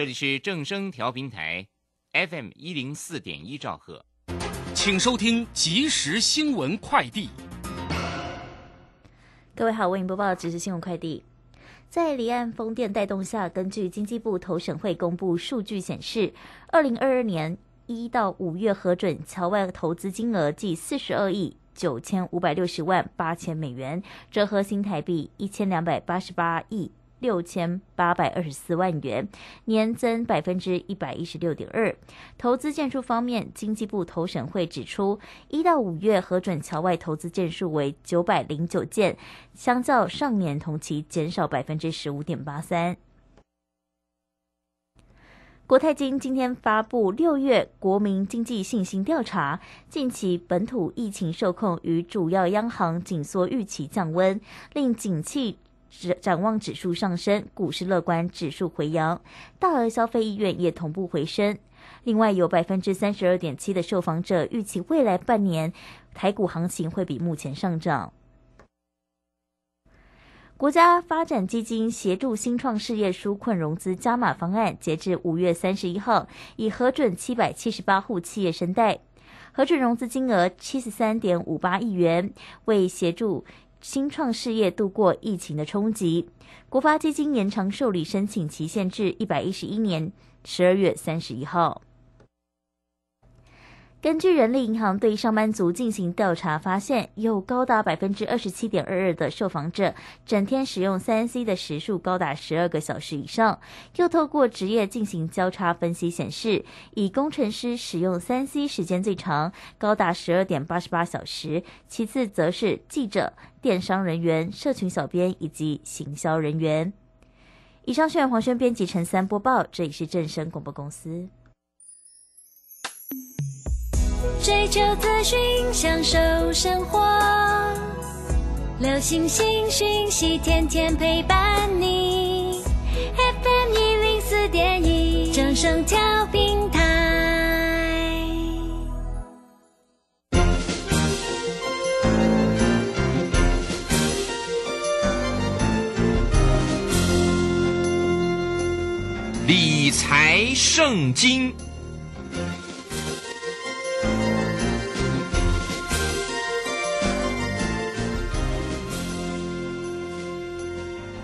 这里是正声调频台，FM 一零四点一兆赫，请收听即时新闻快递。各位好，为您播报即时新闻快递。在离岸风电带动下，根据经济部投审会公布数据显示，二零二二年一到五月核准桥外投资金额计四十二亿九千五百六十万八千美元，折合新台币一千两百八十八亿。六千八百二十四万元，年增百分之一百一十六点二。投资件数方面，经济部投审会指出，一到五月核准桥外投资件数为九百零九件，相较上年同期减少百分之十五点八三。国泰金今天发布六月国民经济信心调查，近期本土疫情受控与主要央行紧缩预期降温，令景气。展望指数上升，股市乐观，指数回扬，大额消费意愿也同步回升。另外，有百分之三十二点七的受访者预期未来半年台股行情会比目前上涨。国家发展基金协助新创事业纾困融资加码方案，截至五月三十一号，已核准七百七十八户企业申贷，核准融资金额七十三点五八亿元，为协助。新创事业度过疫情的冲击，国发基金延长受理申请期限至一百一十一年十二月三十一号。根据人力银行对上班族进行调查，发现有高达百分之二十七点二二的受访者整天使用三 C 的时数高达十二个小时以上。又透过职业进行交叉分析显示，以工程师使用三 C 时间最长，高达十二点八十八小时，其次则是记者、电商人员、社群小编以及行销人员。以上是由黄轩编辑陈三播报，这里是正声广播公司。追求资讯，享受生活。流星星讯息，天天陪伴你。FM 一零四点一，掌声调平台。理财圣经。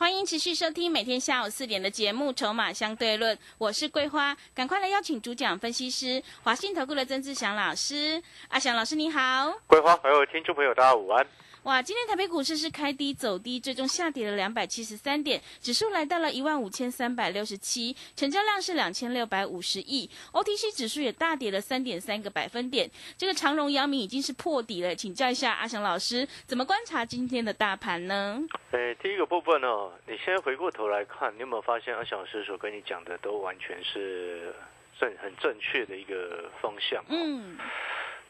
欢迎持续收听每天下午四点的节目《筹码相对论》，我是桂花，赶快来邀请主讲分析师华信投顾的曾志祥老师。阿祥老师你好，桂花还有听众朋友大家午安。哇，今天台北股市是开低走低，最终下跌了两百七十三点，指数来到了一万五千三百六十七，成交量是两千六百五十亿，OTC 指数也大跌了三点三个百分点。这个长荣、阳明已经是破底了，请教一下阿祥老师，怎么观察今天的大盘呢？诶，第一个部分呢，你先回过头来看，你有没有发现阿翔老师所跟你讲的都完全是正很正确的一个方向？嗯。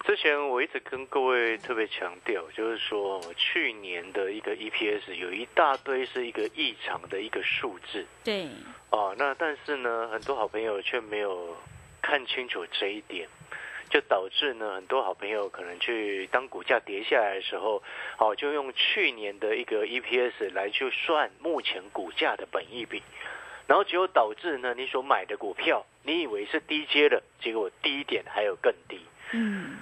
之前我一直跟各位特别强调，就是说去年的一个 EPS 有一大堆是一个异常的一个数字。对。哦，那但是呢，很多好朋友却没有看清楚这一点，就导致呢，很多好朋友可能去当股价跌下来的时候，哦，就用去年的一个 EPS 来去算目前股价的本益比，然后结果导致呢，你所买的股票，你以为是低阶的，结果低点还有更低。嗯。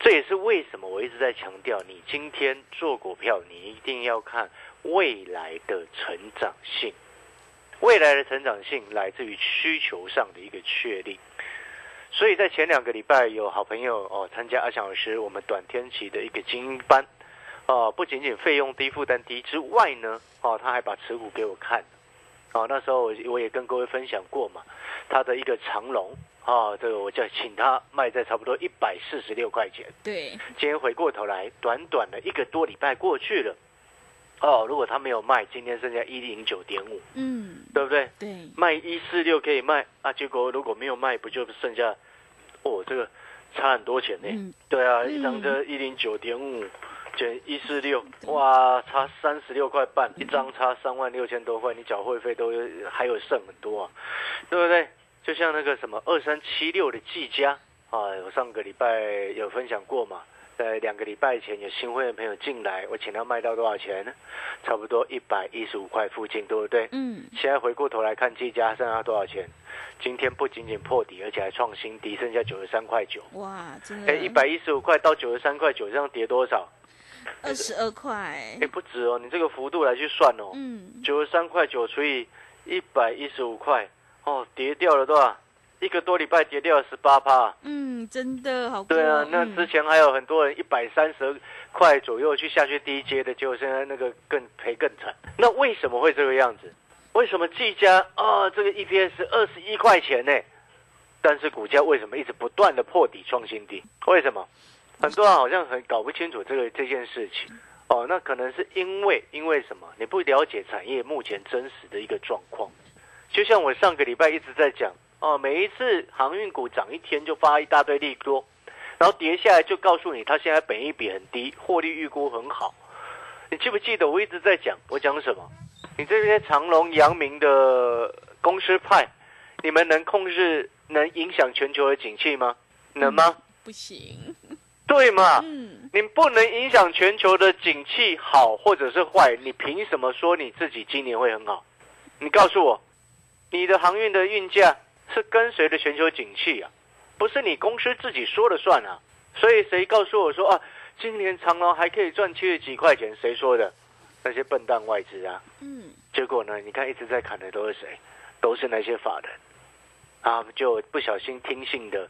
这也是为什么我一直在强调，你今天做股票，你一定要看未来的成长性。未来的成长性来自于需求上的一个确立。所以在前两个礼拜，有好朋友哦参加阿翔老师我们短天期的一个精英班，哦，不仅仅费用低、负担低之外呢，哦，他还把持股给我看，哦，那时候我我也跟各位分享过嘛，他的一个长龙，啊，这个我叫请他卖在差不多一百四十六块钱，对，今天回过头来，短短的一个多礼拜过去了，哦，如果他没有卖，今天剩下一零九点五，嗯，对不对？对，卖一四六可以卖啊，结果如果没有卖，不就剩下？哦，这个差很多钱呢。嗯对啊，嗯一张这一零九点五减一四六，哇，差三十六块半，一张差三万六千多块，你缴会费都有还有剩很多啊，对不对？就像那个什么二三七六的技嘉啊，我上个礼拜有分享过嘛。在两个礼拜前有新会的朋友进来，我请他卖到多少钱呢？差不多一百一十五块附近，对不对？嗯，现在回过头来看，技嘉剩下多少钱？今天不仅仅破底，而且还创新低，剩下九十三块九。哇，真的，哎，一百一十五块到九十三块九，这样跌多少？二十二块，哎，不止哦，你这个幅度来去算哦，嗯，九十三块九除以一百一十五块，哦，跌掉了多少？一个多礼拜跌掉十八趴。嗯，真的好过，对啊，那嗯之前还有很多人一百三十块左右去下去低阶的，结果现在那个更赔更惨。那为什么会这个样子？为什么技嘉啊这个 EPS 二十一块钱呢？但是股价为什么一直不断的破底创新低？为什么？很多人好像很搞不清楚这个这件事情。哦，那可能是因为因为什么？你不了解产业目前真实的一个状况。就像我上个礼拜一直在讲哦，每一次航运股涨一天就发一大堆利多，然后跌下来就告诉你它现在本益比很低，获利预估很好。你记不记得我一直在讲？我讲什么？你这些长隆、扬明的公司派，你们能控制、能影响全球的景气吗？能吗？不行，对嘛？嗯，你不能影响全球的景气好或者是坏，你凭什么说你自己今年会很好？你告诉我，你的航运的运价是跟随着全球景气啊，不是你公司自己说了算啊。所以谁告诉我说啊，今年长隆还可以赚七十几块钱？谁说的？那些笨蛋外资啊。嗯，结果呢，你看一直在砍的都是谁？都是那些法人啊，就不小心听信的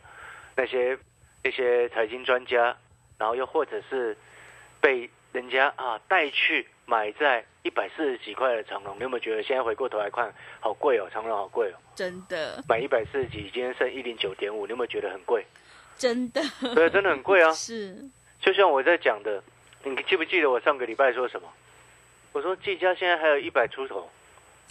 那些那些财经专家，然后又或者是被人家啊带去买在一百四十几块的长隆，你有没有觉得现在回过头来看，好贵哦，长隆好贵哦，真的，买一百四十几，今天剩一零九点五，你有没有觉得很贵？真的，对，真的很贵啊。是，就像我在讲的，你记不记得我上个礼拜说什么？我说技嘉现在还有一百出头，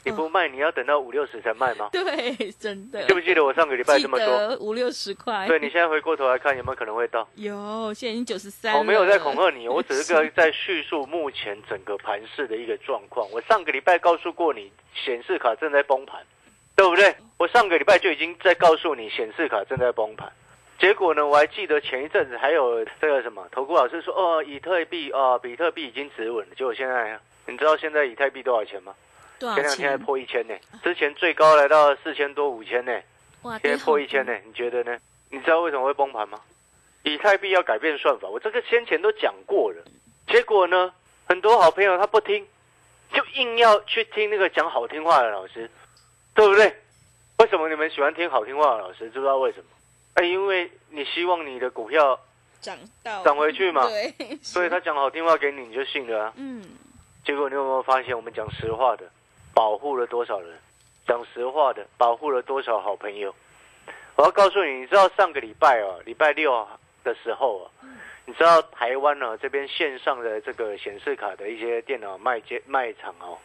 你不卖，你要等到五六十才卖吗？对，真的，记不记得我上个礼拜记这么说？得五六十块，对你现在回过头来看，有没有可能会到？有，现在已经九十三，我没有在恐吓你，我只是个在叙述目前整个盘市的一个状况。我上个礼拜告诉过你，显示卡正在崩盘，对不对？我上个礼拜就已经在告诉你，显示卡正在崩盘。结果呢，我还记得前一阵子还有这个什么投顾老师说，哦，以特币哦，比特币已经止稳了。结果现在，你知道现在以太币多少钱吗？前两天还？破一千呢，之前最高来到四千多、五千呢。哇，现在破一千呢，你觉得呢？你知道为什么会崩盘吗？以太币要改变算法，我这个先前都讲过了。结果呢，很多好朋友他不听，就硬要去听那个讲好听话的老师，对不对？为什么你们喜欢听好听话的老师？知不知道为什么？哎，因为你希望你的股票涨到涨回去嘛对，所以他讲好听话给你，你就信了啊。嗯，结果你有没有发现，我们讲实话的，保护了多少人？讲实话的，保护了多少好朋友？我要告诉你，你知道上个礼拜哦，礼拜六的时候啊，你知道台湾呢、这边线上的这个显示卡的一些电脑卖街卖场哦，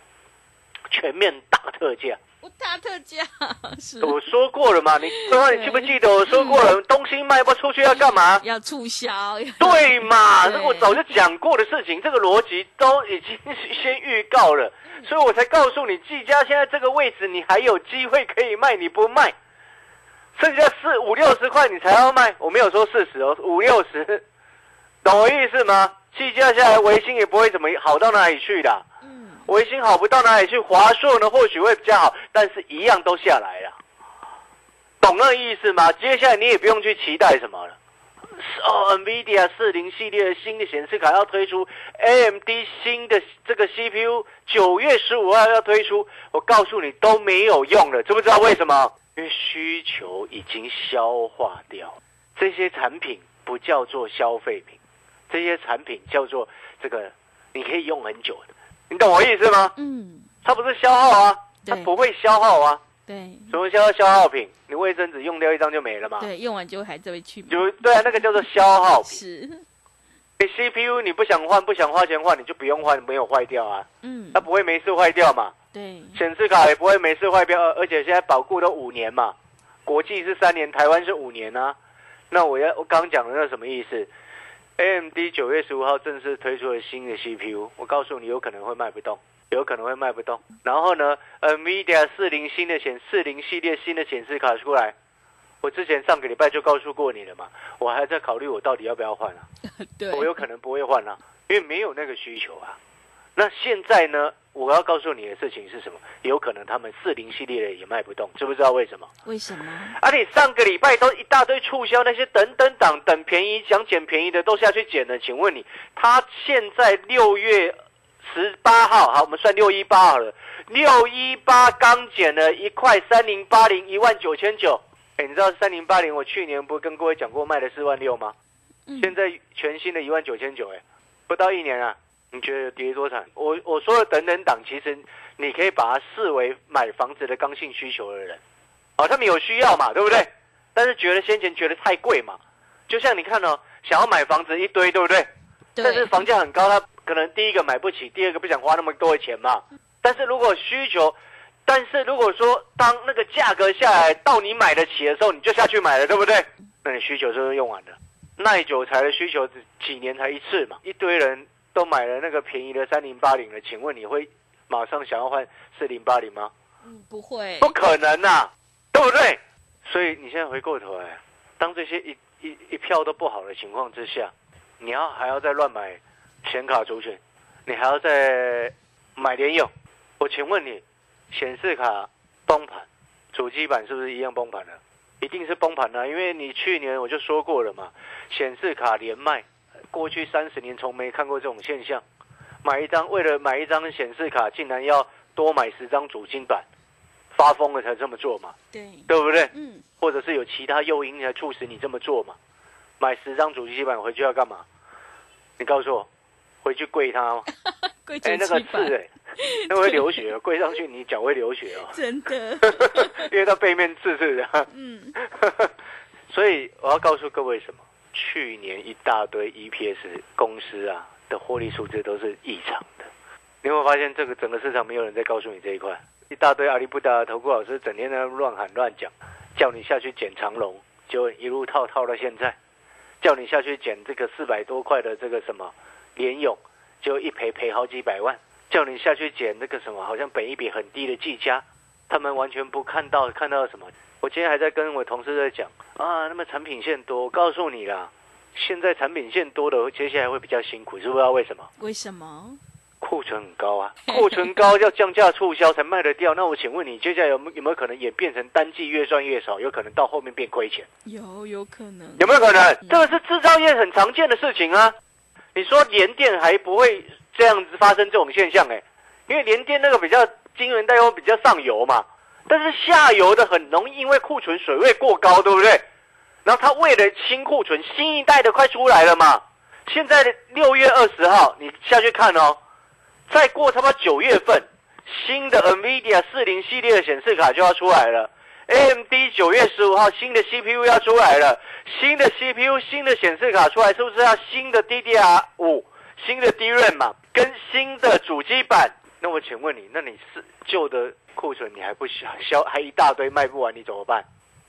全面大特价。我大特价 是我说过了嘛，你刚刚 你记不记得我说过了，东西卖不出去要干嘛？要促销，对嘛？对这个我早就讲过的事情，这个逻辑都已经先预告了，所以我才告诉你，技嘉现在这个位置，你还有机会可以卖，你不卖，剩下四五六十块你才要卖，我没有说四十哦，五六十，懂我意思吗？技嘉下来，维新也不会怎么好到哪里去的，嗯，维新好不到哪里去，华硕呢或许会比较好，但是一样都下来了，懂那意思吗？接下来你也不用去期待什么了。哦，NVIDIA 四零系列新的显示卡要推出，AMD 新的这个 CPU 九月十五号要推出，我告诉你都没有用了，知不知道为什么？因为需求已经消化掉，这些产品不叫做消费品，这些产品叫做这个你可以用很久的，你懂我意思吗？嗯，它不是消耗啊，它不会消耗啊。对，什么叫消耗品？你卫生纸用掉一张就没了吗？对，用完就还这位去。就对啊，那个叫做消耗品。是。你 CPU 你不想换，不想花钱换，你就不用换，没有坏掉啊。嗯。它不会没事坏掉嘛？对。显示卡也不会没事坏掉，而且现在保固都五年嘛，国际是三年，台湾是五年啊。那我要我刚讲的那什么意思？AMD 九月十五号正式推出了新的 CPU，我告诉你，有可能会卖不动。有可能会卖不动，然后呢，NVIDIA 四零新的显四零系列新的显示卡出来，我之前上个礼拜就告诉过你了嘛，我还在考虑我到底要不要换啊？对，我有可能不会换啊，因为没有那个需求啊。那现在呢，我要告诉你的事情是什么？有可能他们四零系列的也卖不动，知不知道为什么？为什么？啊，且上个礼拜都一大堆促销，那些等等等等便宜想捡便宜的都下去捡了，请问你，他现在六月？十八号，好，我们算六一八好了。六一八刚减了一块三零八零，一万九千九。哎，你知道三零八零？我去年不是跟各位讲过卖了四万六吗？现在全新的一万九千九，哎，不到一年啊，你觉得跌多惨？我我说的等等档，其实你可以把它视为买房子的刚性需求的人，哦，他们有需要嘛，对不对？但是觉得先前觉得太贵嘛，就像你看哦，想要买房子一堆，对不对？但是房价很高，他。可能第一个买不起，第二个不想花那么多的钱嘛。但是如果需求，但是如果说当那个价格下来到你买得起的时候，你就下去买了，对不对？那你需求是不是用完了？耐久材的需求几年才一次嘛？一堆人都买了那个便宜的三零八零了，请问你会马上想要换四零八零吗？嗯，不会，不可能呐，对不对？所以你现在回过头来，当这些一一一票都不好的情况之下，你要还要再乱买？显卡族群，你还要再买联用？我请问你，显示卡崩盘，主机板是不是一样崩盘了？一定是崩盘了，因为你去年我就说过了嘛，显示卡连卖，过去三十年从没看过这种现象。买一张为了买一张显示卡，竟然要多买十张主晶板，发疯了才这么做嘛？对，对不对？嗯。或者是有其他诱因来促使你这么做嘛？买十张主机板回去要干嘛？你告诉我。回去跪他吗？哎，那个刺哎，那会流血，跪上去你脚会流血哦。真的，因为它背面刺刺的。嗯，所以我要告诉各位什么？去年一大堆 EPS 公司啊的获利数字都是异常的。你会发现这个整个市场没有人在告诉你这一块，一大堆阿里不达投顾老师整天在乱喊乱讲，叫你下去捡长龙，就一路套套到现在，叫你下去捡这个四百多块的这个什么。联勇就一赔赔好几百万，叫你下去捡那个什么，好像本一笔很低的技嘉，他们完全不看到看到什么。我今天还在跟我同事在讲啊，那么产品线多，我告诉你啦，现在产品线多的，接下来会比较辛苦，知不知道为什么？为什么？库存很高啊，库存高要降价促销才卖得掉。那我请问你，接下来有有没有可能也变成单季越赚越少，有可能到后面变亏钱？有，有可能。有没有可能？这个是制造业很常见的事情啊。你说联电还不会这样子发生这种现象哎，因为联电那个比较晶圆代工比较上游嘛，但是下游的很容易因为库存水位过高，对不对？然后他为了清库存，新一代的快出来了嘛。现在六月二十号，你下去看哦，再过他妈九月份，新的 NVIDIA 四零系列的显示卡就要出来了。AMD 九月十五号新的 CPU 要出来了，新的 CPU、新的显示卡出来，是不是要新的 DDR 五、新的 DRAM 嘛？跟新的主机板？那我请问你，那你是旧的库存你还不销销，还一大堆卖不完，你怎么办？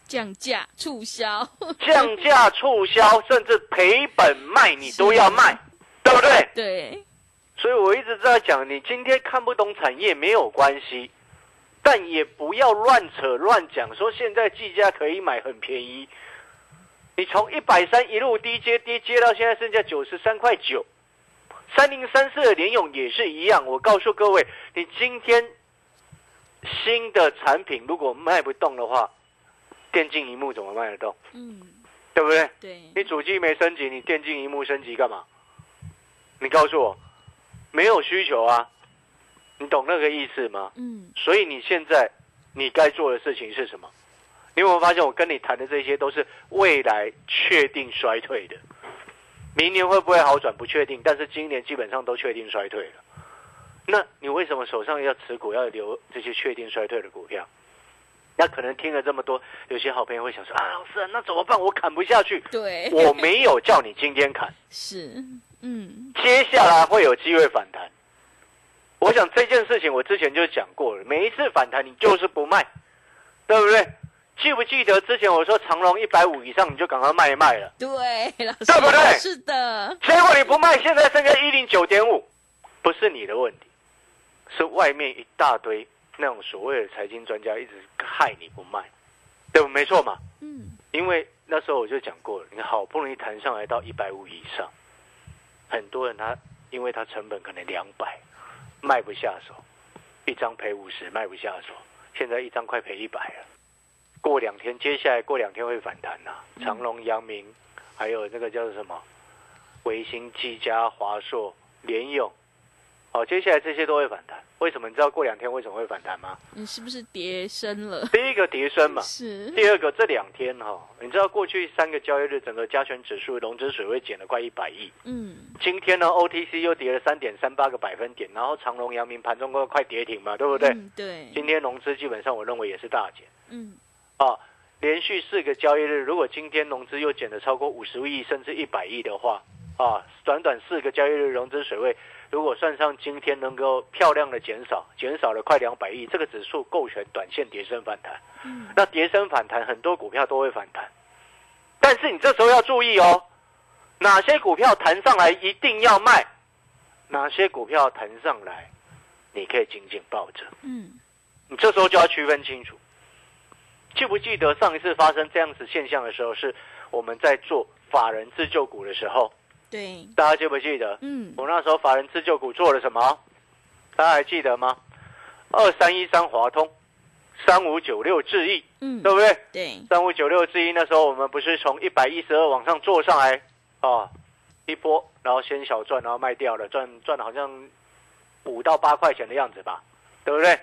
降价促销，降价促销，甚至赔本卖你都要卖，对不对？对。所以我一直在讲，你今天看不懂产业没有关系。但也不要乱扯乱讲，说现在计价可以买很便宜。你从一百三一路低接低接到现在剩下九十三块九，三零三四的联勇也是一样。我告诉各位，你今天新的产品如果卖不动的话，电竞荧幕怎么卖得动？嗯，对对不对？对，你主机没升级，你电竞荧幕升级干嘛？你告诉我，没有需求啊？你懂那个意思吗？嗯，所以你现在你该做的事情是什么？你有没有发现我跟你谈的这些都是未来确定衰退的？明年会不会好转不确定，但是今年基本上都确定衰退了。那你为什么手上要持股要留这些确定衰退的股票？那可能听了这么多，有些好朋友会想说啊，老师，那怎么办？我砍不下去。对，我没有叫你今天砍，是，嗯，接下来会有机会反弹。我想这件事情我之前就讲过了，每一次反弹你就是不卖，对不对？记不记得之前我说长隆一百五以上你就赶快卖一卖了？对，老师，对不对是的，结果你不卖，现在剩下一零九点五，不是你的问题，是外面一大堆那种所谓的财经专家一直害你不卖，对不？没错嘛。嗯，因为那时候我就讲过了，你好不容易弹上来到一百五以上，很多人他因为他成本可能两百，卖不下手，一张赔五十卖不下手，现在一张快赔一百了。过两天，接下来过两天会反弹呐、长隆、阳明，还有那个叫做什么，维新、技嘉、华硕、联咏，哦，接下来这些都会反弹。为什么？你知道过两天为什么会反弹吗？你是不是跌升了？第一个跌升嘛，是，第二个，这两天哈、你知道过去三个交易日，整个加权指数融资水位减了快一百亿。嗯，今天呢，OTC 又跌了三点三八个百分点，然后长隆、阳明盘中都快跌停嘛，对不对？嗯对，今天融资基本上我认为也是大减嗯，啊。连续四个交易日，如果今天融资又减了超过五十亿甚至一百亿的话，啊，短短四个交易日融资水位，如果算上今天能够漂亮的减少，减少了快两百亿，这个指数构成短线跌升反弹。嗯那跌升反弹，很多股票都会反弹，但是你这时候要注意哦，哪些股票弹上来一定要卖，哪些股票弹上来，你可以紧紧抱着。嗯，你这时候就要区分清楚。记不记得上一次发生这样子现象的时候，是我们在做法人自救股的时候，对，大家记不记得？嗯，我那时候法人自救股做了什么？大家还记得吗？二三一三华通，三五九六智易，嗯，对不对？对，三五九六之一，那时候我们不是从一百一十二往上做上来啊，一波，然后先小赚，然后卖掉了，赚赚了好像五到八块钱的样子吧，对不对？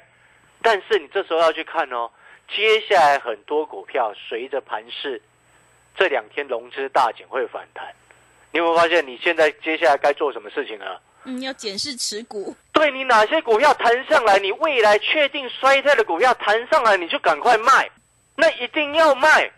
但是你这时候要去看哦，接下来很多股票随着盘势这两天融资大减会反弹，你有没有发现你现在接下来该做什么事情啊？嗯，要检视持股，对你哪些股票弹上来，你未来确定衰退的股票弹上来，你就赶快卖，那一定要卖。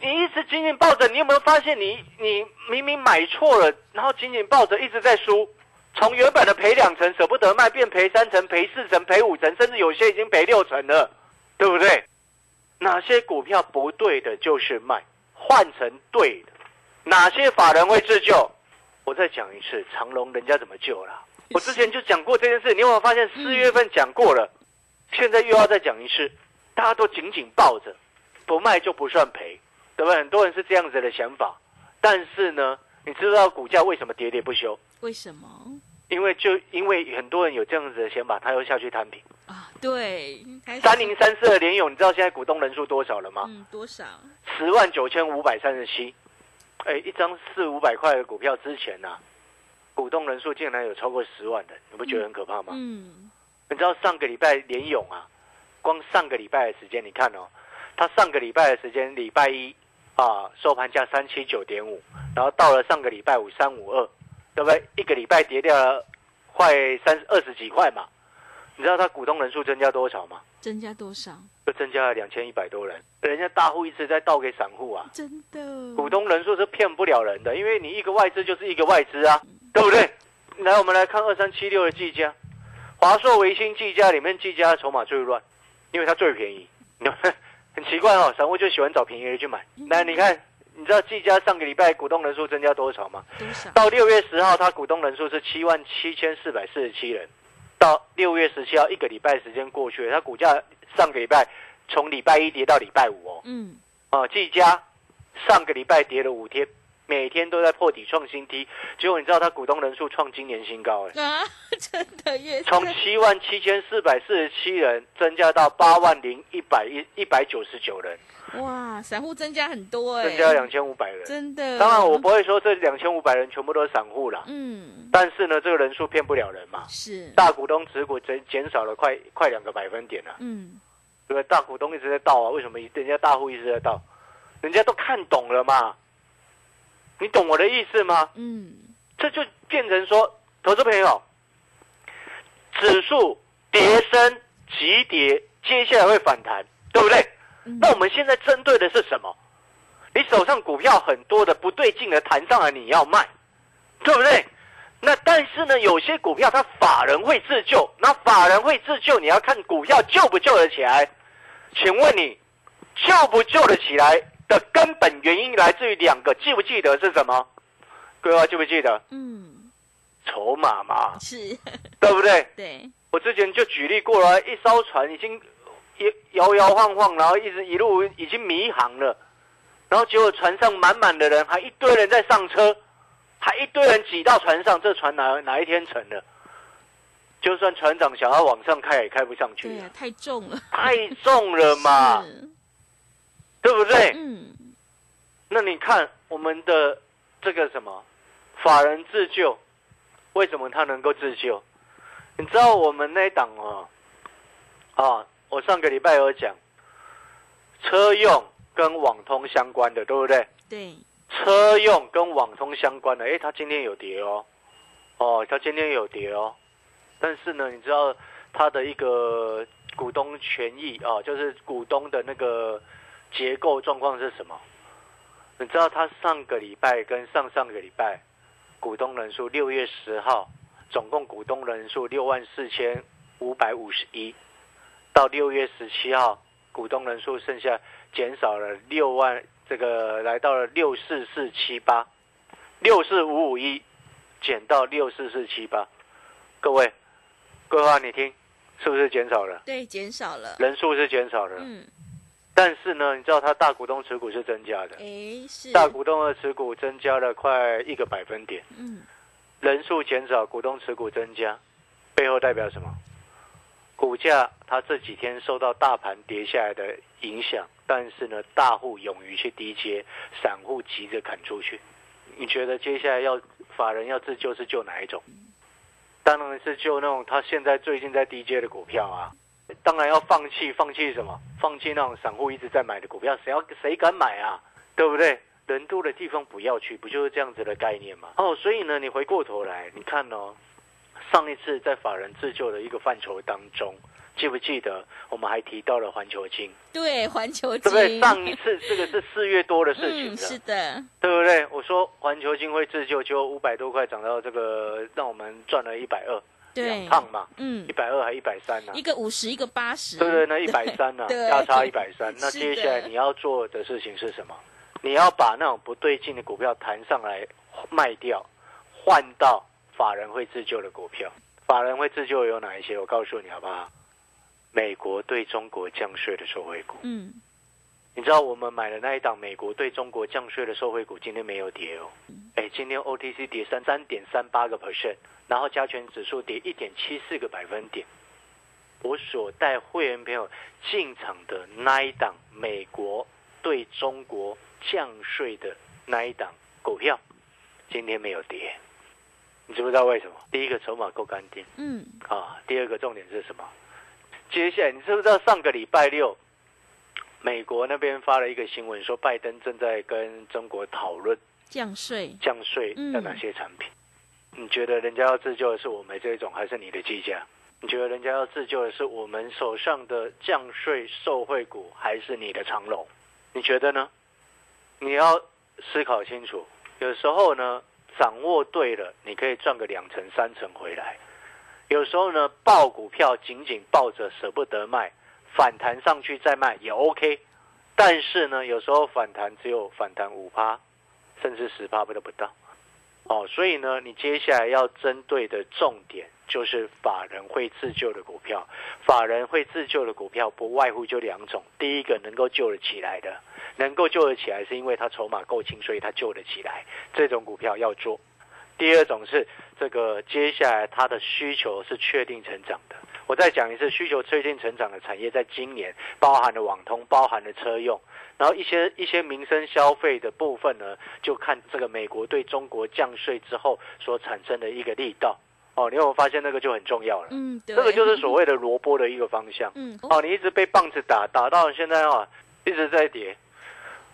你一直紧紧抱着，你有没有发现你你明明买错了，然后紧紧抱着一直在输，从原本的赔两成舍不得卖，变赔三成、赔四成、赔五成，甚至有些已经赔六成了，对不对？哪些股票不对的就是卖，换成对的。哪些法人会自救？我再讲一次，长隆人家怎么救了？我之前就讲过这件事，你有没有发现四月份讲过了，现在又要再讲一次？大家都紧紧抱着，不卖就不算赔，对不对？很多人是这样子的想法，但是呢，你知道股价为什么喋喋不休？为什么因为就因为很多人有这样子的想法，他又下去摊平。啊？对，三零三四的联勇，你知道现在股东人数多少了吗？嗯，多少？十万九千五百三十七，哎，一张四五百块的股票之前呐、股东人数竟然有超过十万的，你不觉得很可怕吗？嗯，你知道上个礼拜联勇啊，光上个礼拜的时间，你看哦，他上个礼拜的时间，礼拜一啊收盘价三七九点五，然后到了上个礼拜五三五二，对不对？一个礼拜跌掉了快三二十几块嘛。你知道他股东人数增加多少吗？增加多少？就增加了两千一百多人，人家大户一直在倒给散户啊。真的，股东人数是骗不了人的，因为你一个外资就是一个外资啊，对不对？来，我们来看二三七六的技嘉，华硕、维新、技嘉里面，技嘉的筹码最乱，因为它最便宜。很奇怪哦，散户就喜欢找便宜的去买。来，你看，你知道技嘉上个礼拜股东人数增加多少吗？多少？到六月十号，它股东人数是七万七千四百四十七人。到六月十七号，一个礼拜时间过去了，它股价上个礼拜从礼拜一跌到礼拜五哦。嗯，啊，技嘉上个礼拜跌了五天，每天都在破底创新低，结果你知道它股东人数创今年新高哎啊，真的耶！从七万七千四百四十七人增加到八万零一百一一百九十九人，哇，散户增加很多哎，增加两千五百人，真的。当然我不会说这两千五百人全部都是散户啦，嗯，但是呢，这个人数骗不了人嘛，是大股东持股减减少了快快两个百分点了，嗯，对？大股东一直在倒啊，为什么人家大户一直在倒？人家都看懂了嘛。你懂我的意思吗？嗯，这就变成说，投资朋友，指数跌升急跌，接下来会反弹，对不对？那我们现在针对的是什么？你手上股票很多的不对劲的弹上来，你要卖，对不对？那但是呢，有些股票它法人会自救，那法人会自救，你要看股票救不救得起来。请问你救不救得起来？的根本原因来自于两个，记不记得是什么？各位记不记得？嗯，筹码嘛，是，对不对？对，我之前就举例过了，一艘船已经摇摇晃晃，然后一直一路已经迷航了，然后结果船上满满的人，还一堆人在上车，还一堆人挤到船上，这船哪哪一天沉了？就算船长想要往上开，也开不上去。对呀，太重了，太重了嘛。对不对？嗯，那你看我们的这个什么法人自救，为什么他能够自救？你知道我们那一档哦，啊，我上个礼拜有讲，车用跟网通相关的，对不对？对，车用跟网通相关的，哎，它今天有跌哦，哦，它今天有跌哦，但是呢，你知道它的一个股东权益啊，就是股东的那个。结构状况是什么？你知道他上个礼拜跟上上个礼拜股东人数，六月十号总共股东人数六万四千五百五十一，到六月十七号股东人数剩下减少了六万，这个来到了六四四七八，六四五五一减到六四四七八，各位，规划你听，是不是减少了？对，减少了，人数是减少了，嗯。但是呢，你知道它大股东持股是增加的，哎，是大股东的持股增加了快一个百分点，嗯，人数减少，股东持股增加，背后代表什么？股价它这几天受到大盘跌下来的影响，但是呢，大户勇于去低接，散户急着砍出去。你觉得接下来要法人要自救是救哪一种？当然是救那种他现在最近在低接的股票啊。当然要放弃，放弃什么？放弃那种散户一直在买的股票，谁要谁敢买啊？对不对？人多的地方不要去，不就是这样子的概念吗？哦，所以呢，你回过头来，你看哦，上一次在法人自救的一个范畴当中，记不记得我们还提到了环球金？对，环球金，对不对？上一次这个是四月多的事情了，是的，对不对？我说环球金会自救，就五百多块涨到这个，让我们赚了一百二。两趟嘛，嗯，一百二还一百三呢？一个五十，一个八十，对对，那一百三呢？价差一百三。那接下来你要做的事情是什么？你要把那种不对劲的股票弹上来卖掉，换到法人会自救的股票。法人会自救有哪一些？我告诉你好不好？美国对中国降税的受惠股。嗯，你知道我们买的那一档美国对中国降税的受惠股今天没有跌哦。哎，今天 OTC 跌三三点三八个 percent。然后加权指数跌一点七四个百分点，我所带会员朋友进场的那一档美国对中国降税的那一档股票，今天没有跌，你知不知道为什么？第一个筹码够干净，嗯，啊，第二个重点是什么？接下来你知不知道上个礼拜六，美国那边发了一个新闻，说拜登正在跟中国讨论降税，降税的哪些产品？你觉得人家要自救的是我们这种，还是你的计价？你觉得人家要自救的是我们手上的降税受惠股，还是你的长龙？你觉得呢？你要思考清楚。有时候呢，掌握对了，你可以赚个两成、三成回来；有时候呢，抱股票紧紧抱着，舍不得卖，反弹上去再卖也 OK。但是呢，有时候反弹只有反弹五趴，甚至十趴都不到。哦，所以呢，你接下来要针对的重点就是法人会自救的股票。法人会自救的股票不外乎就两种：第一个能够救得起来的，能够救得起来，是因为它筹码够轻，所以它救得起来。这种股票要做。第二种是这个接下来它的需求是确定成长的。我再讲一次，需求确定成长的产业，在今年包含了网通，包含了车用，然后一些一些民生消费的部分呢，就看这个美国对中国降税之后所产生的一个力道。哦，你有没有发现那个就很重要了？嗯，这个就是所谓的 萝卜的一个方向。嗯，哦，你一直被棒子打，打到现在啊，一直在跌。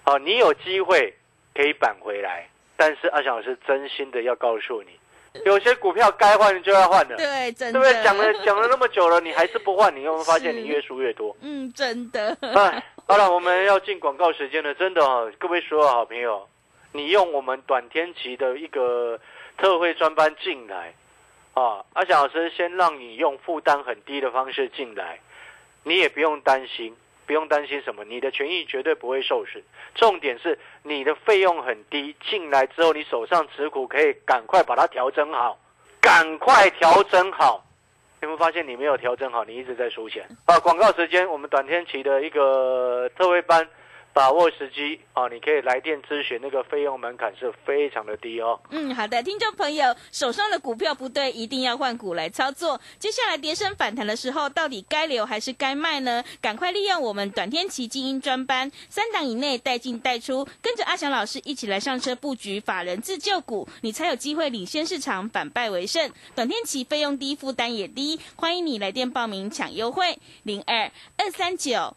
哦，你有机会可以扳回来，但是阿翔老师真心的要告诉你。有些股票该换就要换的，对，真的，对不对？讲了讲了那么久了，你还是不换，你有没有发现你越输越多？嗯，真的。哎，好了，我们要进广告时间了，真的哦，各位所有好朋友，你用我们短天期的一个特惠专班进来啊，阿翔老师先让你用负担很低的方式进来，你也不用担心。不用担心什么，你的权益绝对不会受损。重点是你的费用很低，进来之后你手上持股可以赶快把它调整好，赶快调整好。有没有发现你没有调整好，你一直在输钱？啊，广告时间，我们短天期的一个特惠班。把握时机啊！你可以来电咨询，那个费用门槛是非常的低哦。嗯，好的，听众朋友，手上的股票不对，一定要换股来操作。接下来跌升反弹的时候，到底该留还是该卖呢？赶快利用我们短天期精英专班，三档以内带进带出，跟着阿翔老师一起来上车布局法人自救股，你才有机会领先市场，反败为胜。短天期费用低，负担也低，欢迎你来电报名抢优惠，零二二三九。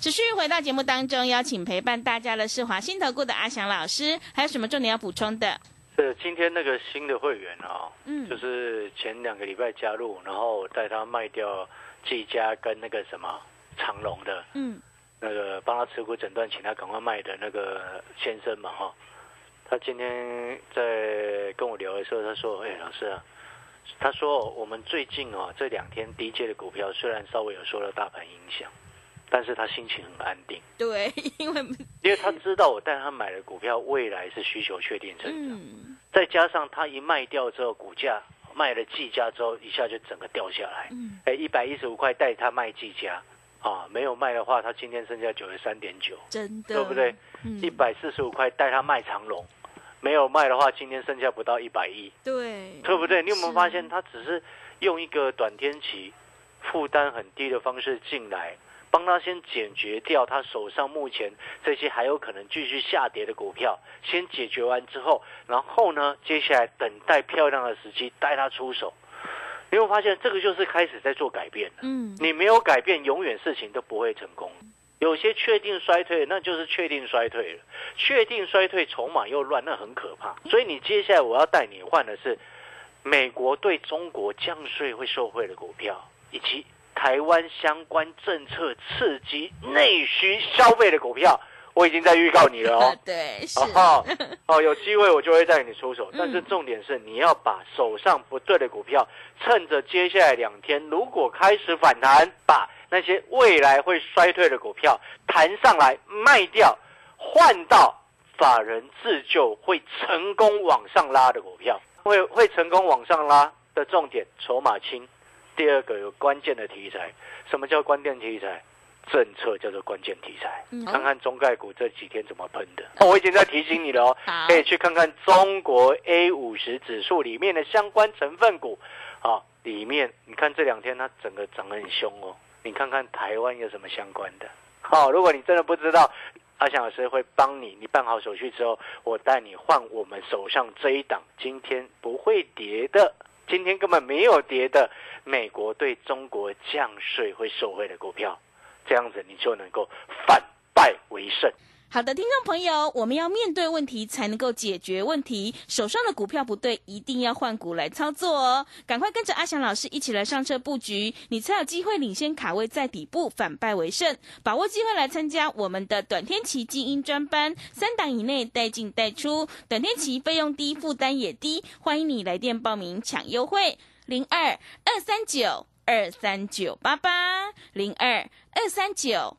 持续回到节目当中，邀请陪伴大家的是华新投顾的阿翔老师，还有什么重点要补充的？是今天那个新的会员啊，嗯，就是前两个礼拜加入，然后带他卖掉技嘉跟那个什么长隆的，嗯，那个帮他持股诊断，请他赶快卖的那个先生嘛，哈，他今天在跟我聊的时候，他说：“哎，老师啊，他说我们最近哦这两天低阶的股票虽然稍微有受到大盘影响。”但是他心情很安定，对，因为因为他知道我带他买的股票未来是需求确定成长，再加上他一卖掉之后，股价卖了计价之后，一下就整个掉下来，嗯。哎，一百一十五块带他卖计价，啊，没有卖的话，他今天剩下九十三点九，真的，对不对？一百四十五块带他卖长龙，没有卖的话，今天剩下不到一百亿，对，对不对？你有没有发现他只是用一个短天期负担很低的方式进来？帮他先解决掉他手上目前这些还有可能继续下跌的股票，先解决完之后，然后呢，接下来等待漂亮的时机带他出手。你会发现这个就是开始在做改变了。嗯，你没有改变，永远事情都不会成功。有些确定衰退，那就是确定衰退了。确定衰退，筹码又乱，那很可怕。所以你接下来我要带你换的是美国对中国降税会受惠的股票，以及。台湾相关政策刺激内需消费的股票，我已经在预告你了哦。对，是哦，哦，有机会我就会带你出手。但是重点是，你要把手上不对的股票，趁着接下来两天，如果开始反弹，把那些未来会衰退的股票弹上来卖掉，换到法人自救会成功往上拉的股票，会会成功往上拉的重点，筹码轻。第二个有关键的题材，什么叫关键题材？政策叫做关键题材。嗯看看中概股这几天怎么喷的。哦我已经在提醒你了哦，可以去看看中国 A 五十指数里面的相关成分股。啊，里面你看这两天它整个涨得很凶哦。你看看台湾有什么相关的？好，如果你真的不知道，阿翔老师会帮你。你办好手续之后，我带你换我们手上这一档，今天不会跌的。今天根本没有跌的美国对中国降税会受惠的股票，这样子你就能够反败为胜。好的，听众朋友，我们要面对问题才能够解决问题。手上的股票不对，一定要换股来操作哦。赶快跟着阿翔老师一起来上车布局，你才有机会领先卡位在底部，反败为胜。把握机会来参加我们的短天期精英专班，三档以内带进带出，短天期费用低，负担也低。欢迎你来电报名抢优惠，零二二三九二三九八八零二二三九。